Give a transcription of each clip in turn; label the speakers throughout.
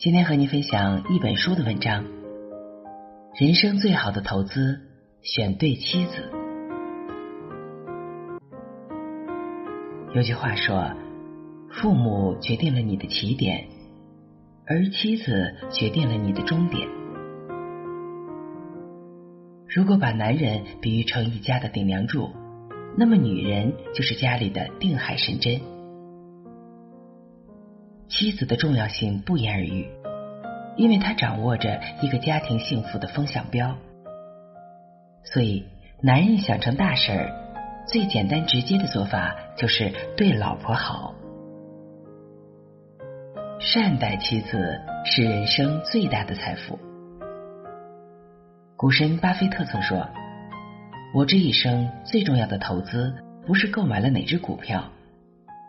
Speaker 1: 今天和您分享一本书的文章。人生最好的投资，选对妻子。有句话说，父母决定了你的起点，而妻子决定了你的终点。如果把男人比喻成一家的顶梁柱，那么女人就是家里的定海神针。妻子的重要性不言而喻，因为她掌握着一个家庭幸福的风向标。所以，男人想成大事儿，最简单直接的做法就是对老婆好。善待妻子是人生最大的财富。股神巴菲特曾说：“我这一生最重要的投资，不是购买了哪只股票。”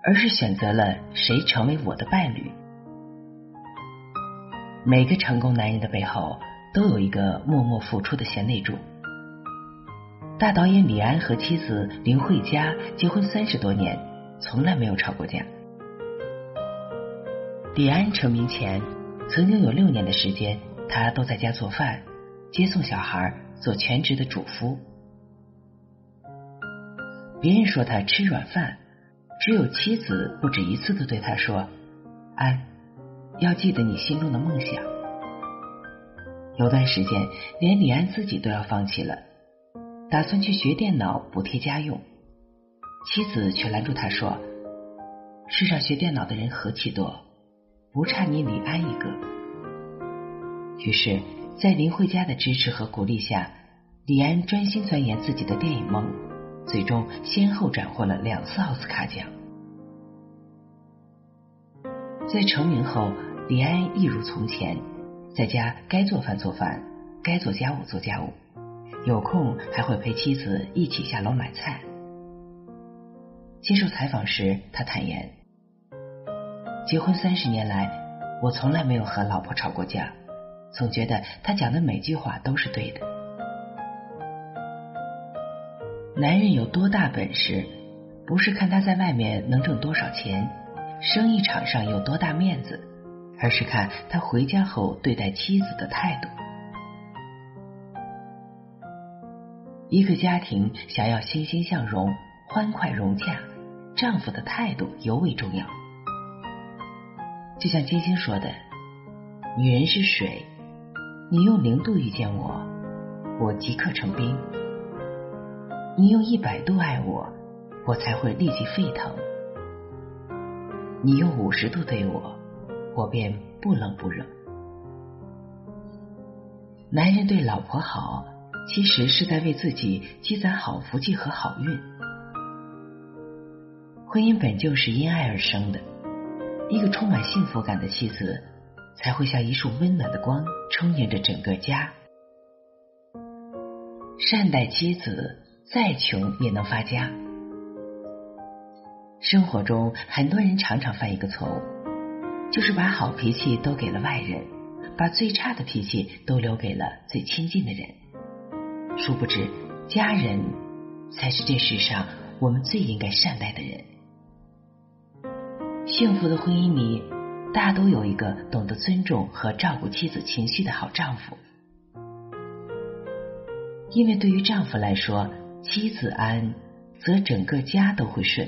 Speaker 1: 而是选择了谁成为我的伴侣。每个成功男人的背后都有一个默默付出的贤内助。大导演李安和妻子林慧嘉结婚三十多年，从来没有吵过架。李安成名前，曾经有六年的时间，他都在家做饭、接送小孩，做全职的主夫。别人说他吃软饭。只有妻子不止一次的对他说：“安，要记得你心中的梦想。”有段时间，连李安自己都要放弃了，打算去学电脑补贴家用，妻子却拦住他说：“世上学电脑的人何其多，不差你李安一个。”于是，在林慧嘉的支持和鼓励下，李安专心钻研自己的电影梦。最终先后斩获了两次奥斯卡奖。在成名后，李安一如从前，在家该做饭做饭，该做家务做家务，有空还会陪妻子一起下楼买菜。接受采访时，他坦言：“结婚三十年来，我从来没有和老婆吵过架，总觉得她讲的每句话都是对的。”男人有多大本事，不是看他在外面能挣多少钱，生意场上有多大面子，而是看他回家后对待妻子的态度。一个家庭想要欣欣向荣、欢快融洽，丈夫的态度尤为重要。就像金星说的：“女人是水，你用零度遇见我，我即刻成冰。”你用一百度爱我，我才会立即沸腾；你用五十度对我，我便不冷不热。男人对老婆好，其实是在为自己积攒好福气和好运。婚姻本就是因爱而生的，一个充满幸福感的妻子，才会像一束温暖的光，充盈着整个家。善待妻子。再穷也能发家。生活中，很多人常常犯一个错误，就是把好脾气都给了外人，把最差的脾气都留给了最亲近的人。殊不知，家人才是这世上我们最应该善待的人。幸福的婚姻里，大都有一个懂得尊重和照顾妻子情绪的好丈夫，因为对于丈夫来说。妻子安，则整个家都会顺。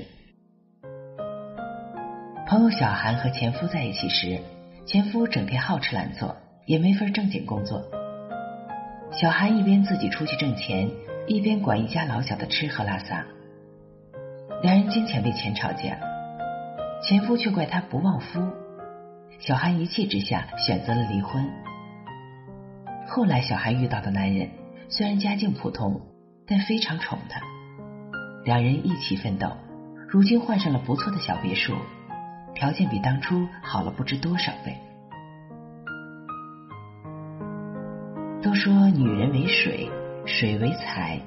Speaker 1: 朋友小韩和前夫在一起时，前夫整天好吃懒做，也没份正经工作。小韩一边自己出去挣钱，一边管一家老小的吃喝拉撒。两人经常为钱吵架，前夫却怪他不旺夫。小韩一气之下选择了离婚。后来，小韩遇到的男人虽然家境普通。但非常宠她。两人一起奋斗，如今换上了不错的小别墅，条件比当初好了不知多少倍。都说女人为水，水为财，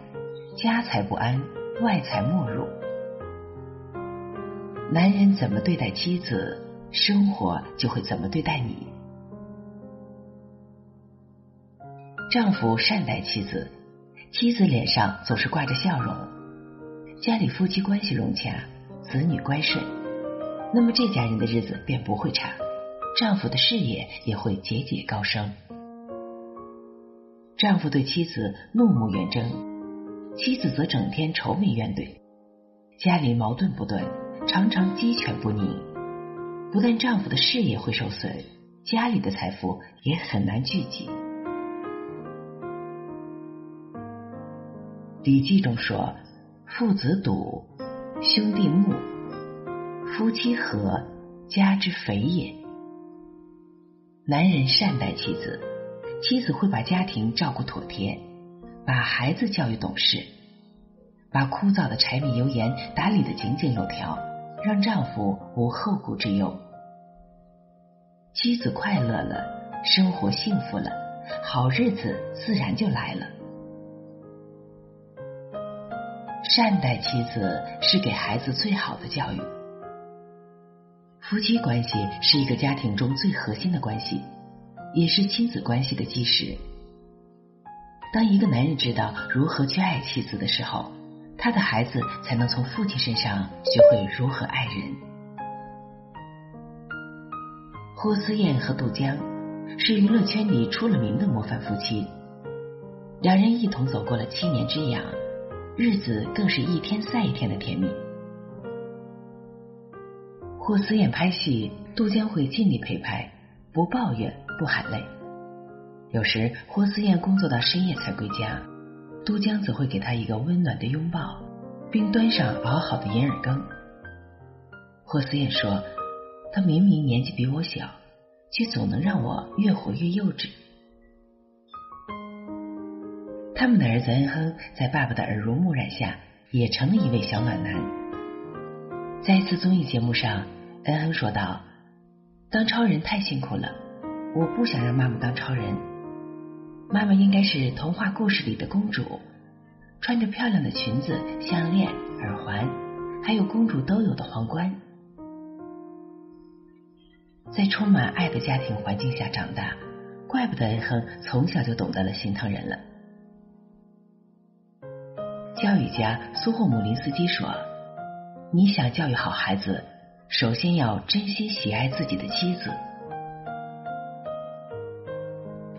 Speaker 1: 家财不安，外财莫入。男人怎么对待妻子，生活就会怎么对待你。丈夫善待妻子，妻子脸上总是挂着笑容，家里夫妻关系融洽，子女乖顺，那么这家人的日子便不会差，丈夫的事业也会节节高升。丈夫对妻子怒目圆睁，妻子则整天愁眉怨怼，家里矛盾不断，常常鸡犬不宁。不但丈夫的事业会受损，家里的财富也很难聚集。《礼记》中说：“父子笃，兄弟睦，夫妻和，家之肥也。”男人善待妻子。妻子会把家庭照顾妥帖，把孩子教育懂事，把枯燥的柴米油盐打理的井井有条，让丈夫无后顾之忧。妻子快乐了，生活幸福了，好日子自然就来了。善待妻子是给孩子最好的教育。夫妻关系是一个家庭中最核心的关系。也是亲子关系的基石。当一个男人知道如何去爱妻子的时候，他的孩子才能从父亲身上学会如何爱人。霍思燕和杜江是娱乐圈里出了名的模范夫妻，两人一同走过了七年之痒，日子更是一天赛一天的甜蜜。霍思燕拍戏，杜江会尽力陪拍，不抱怨。不喊累，有时霍思燕工作到深夜才归家，都江则会给她一个温暖的拥抱，并端上熬好的银耳羹。霍思燕说：“他明明年纪比我小，却总能让我越活越幼稚。”他们的儿子恩亨在爸爸的耳濡目染下，也成了一位小暖男。在一次综艺节目上，恩亨说道：“当超人太辛苦了。”我不想让妈妈当超人，妈妈应该是童话故事里的公主，穿着漂亮的裙子、项链、耳环，还有公主都有的皇冠。在充满爱的家庭环境下长大，怪不得恩亨从小就懂得了心疼人了。教育家苏霍姆林斯基说：“你想教育好孩子，首先要真心喜爱自己的妻子。”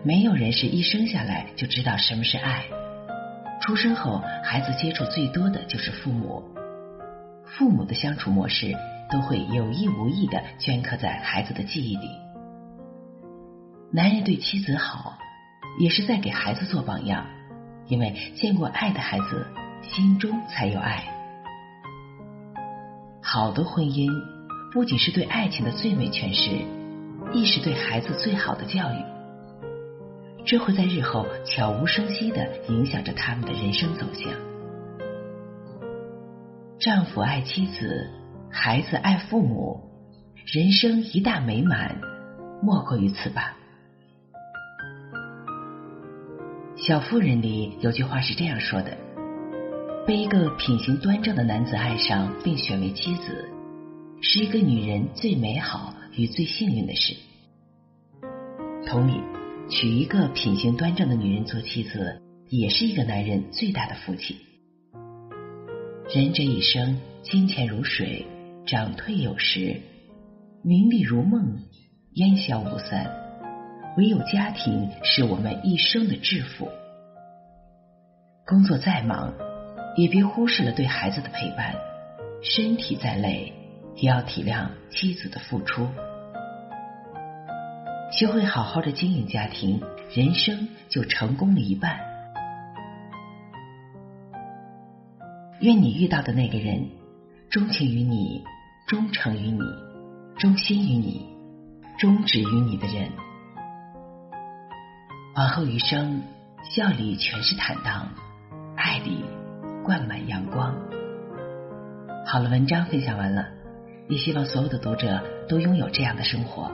Speaker 1: 没有人是一生下来就知道什么是爱。出生后，孩子接触最多的就是父母，父母的相处模式都会有意无意的镌刻在孩子的记忆里。男人对妻子好，也是在给孩子做榜样，因为见过爱的孩子心中才有爱。好的婚姻不仅是对爱情的最美诠释，亦是对孩子最好的教育。这会在日后悄无声息的影响着他们的人生走向。丈夫爱妻子，孩子爱父母，人生一大美满，莫过于此吧。小妇人里有句话是这样说的：“被一个品行端正的男子爱上并选为妻子，是一个女人最美好与最幸运的事。”同理。娶一个品行端正的女人做妻子，也是一个男人最大的福气。人这一生，金钱如水，涨退有时；名利如梦，烟消无散。唯有家庭是我们一生的致富。工作再忙，也别忽视了对孩子的陪伴；身体再累，也要体谅妻子的付出。学会好好的经营家庭，人生就成功了一半。愿你遇到的那个人，钟情于你，忠诚于你，忠心于你，忠止于你的人。往后余生，笑里全是坦荡，爱里灌满阳光。好了，文章分享完了，也希望所有的读者都拥有这样的生活。